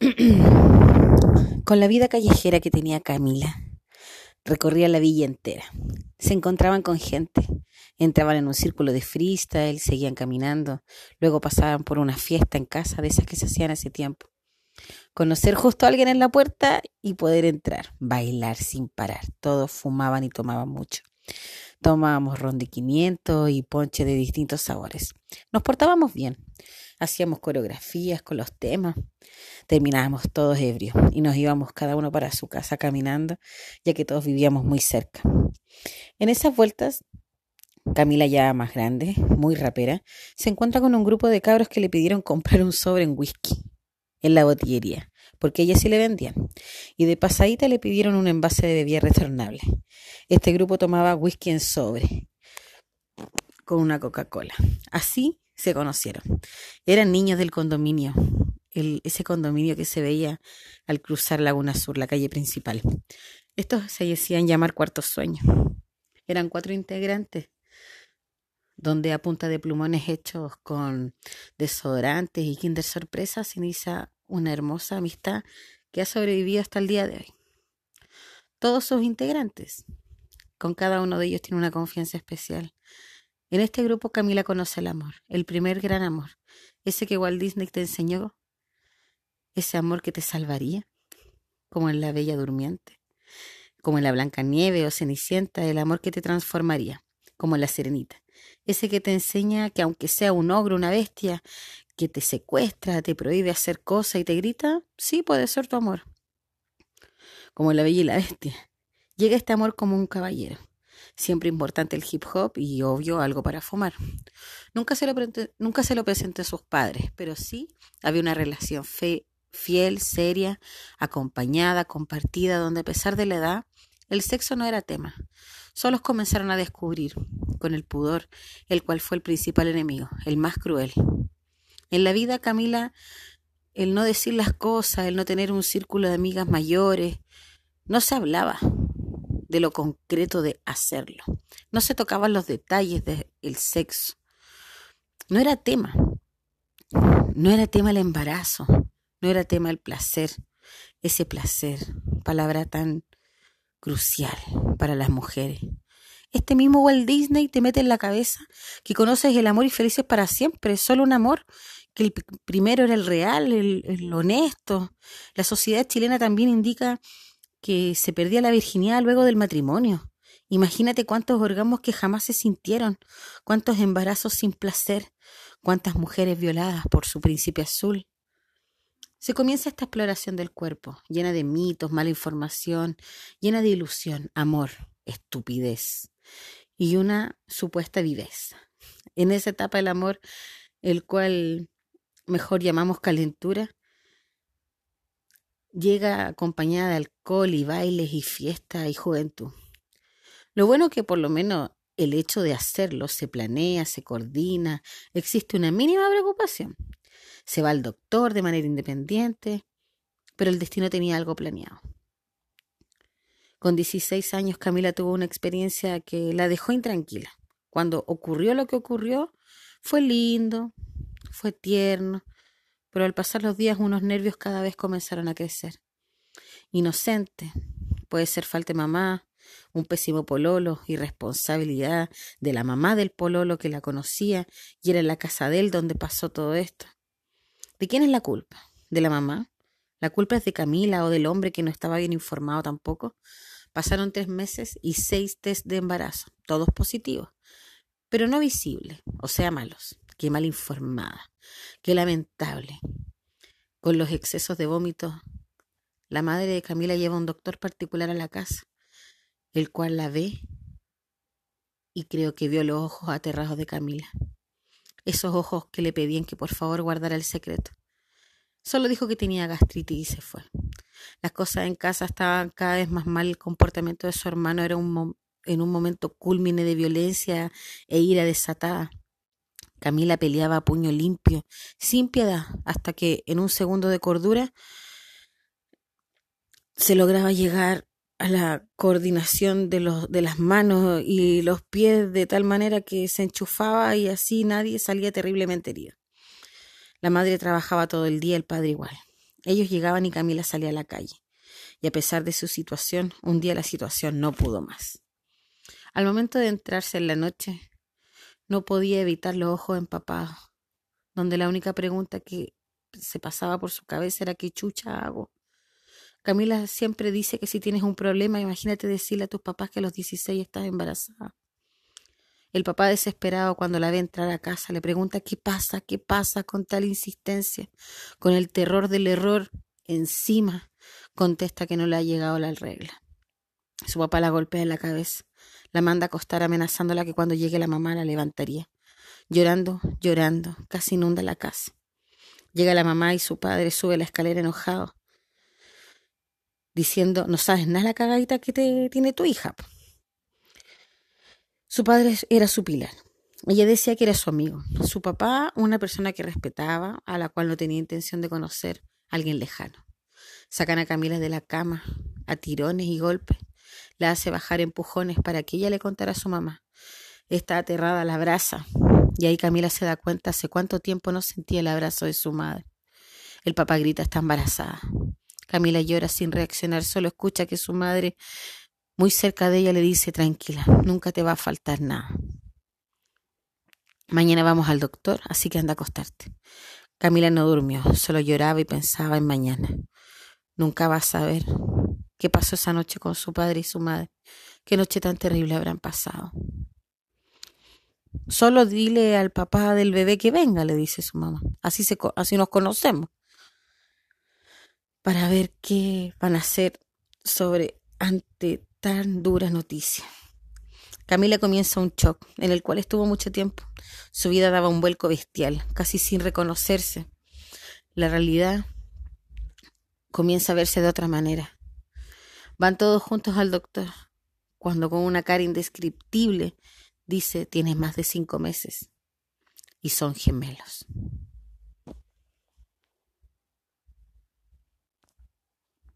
Con la vida callejera que tenía Camila, recorría la villa entera. Se encontraban con gente, entraban en un círculo de freestyle, seguían caminando, luego pasaban por una fiesta en casa de esas que se hacían hace tiempo. Conocer justo a alguien en la puerta y poder entrar, bailar sin parar. Todos fumaban y tomaban mucho. Tomábamos ron de 500 y ponche de distintos sabores. Nos portábamos bien. Hacíamos coreografías con los temas. Terminábamos todos ebrios y nos íbamos cada uno para su casa caminando, ya que todos vivíamos muy cerca. En esas vueltas, Camila ya más grande, muy rapera, se encuentra con un grupo de cabros que le pidieron comprar un sobre en whisky en la botillería, porque ella sí le vendían. Y de pasadita le pidieron un envase de bebida retornable. Este grupo tomaba whisky en sobre con una Coca-Cola. Así se conocieron. Eran niños del condominio, ese condominio que se veía al cruzar Laguna Sur, la calle principal. Estos se decían llamar Cuarto Sueño. Eran cuatro integrantes, donde a punta de plumones hechos con desodorantes y Kinder Sorpresa se inicia una hermosa amistad que ha sobrevivido hasta el día de hoy. Todos sus integrantes, con cada uno de ellos tiene una confianza especial. En este grupo Camila conoce el amor, el primer gran amor, ese que Walt Disney te enseñó, ese amor que te salvaría, como en la Bella Durmiente, como en la Blanca Nieve o Cenicienta, el amor que te transformaría, como la Serenita, ese que te enseña que aunque sea un ogro, una bestia, que te secuestra, te prohíbe hacer cosas y te grita, sí puede ser tu amor, como la Bella y la Bestia. Llega este amor como un caballero siempre importante el hip hop y obvio algo para fumar. Nunca se lo, nunca se lo a sus padres, pero sí había una relación fe, fiel, seria, acompañada, compartida, donde a pesar de la edad, el sexo no era tema. Solos comenzaron a descubrir, con el pudor, el cual fue el principal enemigo, el más cruel. En la vida, Camila, el no decir las cosas, el no tener un círculo de amigas mayores, no se hablaba, de lo concreto de hacerlo. No se tocaban los detalles del sexo. No era tema. No era tema el embarazo. No era tema el placer. Ese placer, palabra tan crucial para las mujeres. Este mismo Walt Disney te mete en la cabeza que conoces el amor y felices para siempre, solo un amor, que el primero era el real, el, honesto. La sociedad chilena también indica que se perdía la virginidad luego del matrimonio. Imagínate cuántos orgasmos que jamás se sintieron, cuántos embarazos sin placer, cuántas mujeres violadas por su príncipe azul. Se comienza esta exploración del cuerpo, llena de mitos, mala información, llena de ilusión, amor, estupidez y una supuesta viveza. En esa etapa el amor, el cual mejor llamamos calentura, llega acompañada de alcohol y bailes y fiesta y juventud. Lo bueno que por lo menos el hecho de hacerlo se planea, se coordina, existe una mínima preocupación. Se va al doctor de manera independiente, pero el destino tenía algo planeado. Con 16 años Camila tuvo una experiencia que la dejó intranquila. Cuando ocurrió lo que ocurrió, fue lindo, fue tierno, pero al pasar los días unos nervios cada vez comenzaron a crecer. Inocente, puede ser falta de mamá, un pésimo pololo, irresponsabilidad de la mamá del pololo que la conocía y era en la casa de él donde pasó todo esto. ¿De quién es la culpa? ¿De la mamá? ¿La culpa es de Camila o del hombre que no estaba bien informado tampoco? Pasaron tres meses y seis test de embarazo, todos positivos, pero no visibles, o sea, malos. Qué mal informada. Qué lamentable. Con los excesos de vómitos, la madre de Camila lleva un doctor particular a la casa, el cual la ve y creo que vio los ojos aterrados de Camila. Esos ojos que le pedían que por favor guardara el secreto. Solo dijo que tenía gastritis y se fue. Las cosas en casa estaban cada vez más mal. El comportamiento de su hermano era un en un momento culmine de violencia e ira desatada. Camila peleaba a puño limpio, sin piedad, hasta que en un segundo de cordura se lograba llegar a la coordinación de, los, de las manos y los pies de tal manera que se enchufaba y así nadie salía terriblemente herido. La madre trabajaba todo el día, el padre igual. Ellos llegaban y Camila salía a la calle. Y a pesar de su situación, un día la situación no pudo más. Al momento de entrarse en la noche, no podía evitar los ojos empapados, donde la única pregunta que se pasaba por su cabeza era ¿qué chucha hago? Camila siempre dice que si tienes un problema, imagínate decirle a tus papás que a los 16 estás embarazada. El papá desesperado cuando la ve entrar a casa le pregunta qué pasa, qué pasa con tal insistencia, con el terror del error encima, contesta que no le ha llegado la regla. Su papá la golpea en la cabeza, la manda a acostar amenazándola que cuando llegue la mamá la levantaría. Llorando, llorando, casi inunda la casa. Llega la mamá y su padre sube la escalera enojado, diciendo, no sabes nada la cagadita que te tiene tu hija. Su padre era su pilar. Ella decía que era su amigo. Su papá, una persona que respetaba, a la cual no tenía intención de conocer, alguien lejano. Sacan a Camila de la cama, a tirones y golpes. La hace bajar empujones para que ella le contara a su mamá. Está aterrada, la abraza. Y ahí Camila se da cuenta hace cuánto tiempo no sentía el abrazo de su madre. El papá grita, está embarazada. Camila llora sin reaccionar, solo escucha que su madre muy cerca de ella le dice, tranquila, nunca te va a faltar nada. Mañana vamos al doctor, así que anda a acostarte. Camila no durmió, solo lloraba y pensaba en mañana. Nunca va a saber qué pasó esa noche con su padre y su madre. Qué noche tan terrible habrán pasado. Solo dile al papá del bebé que venga, le dice su mamá. Así, se, así nos conocemos. Para ver qué van a hacer sobre ante tan dura noticia. Camila comienza un shock en el cual estuvo mucho tiempo. Su vida daba un vuelco bestial, casi sin reconocerse. La realidad comienza a verse de otra manera. Van todos juntos al doctor, cuando con una cara indescriptible dice, tienes más de cinco meses y son gemelos.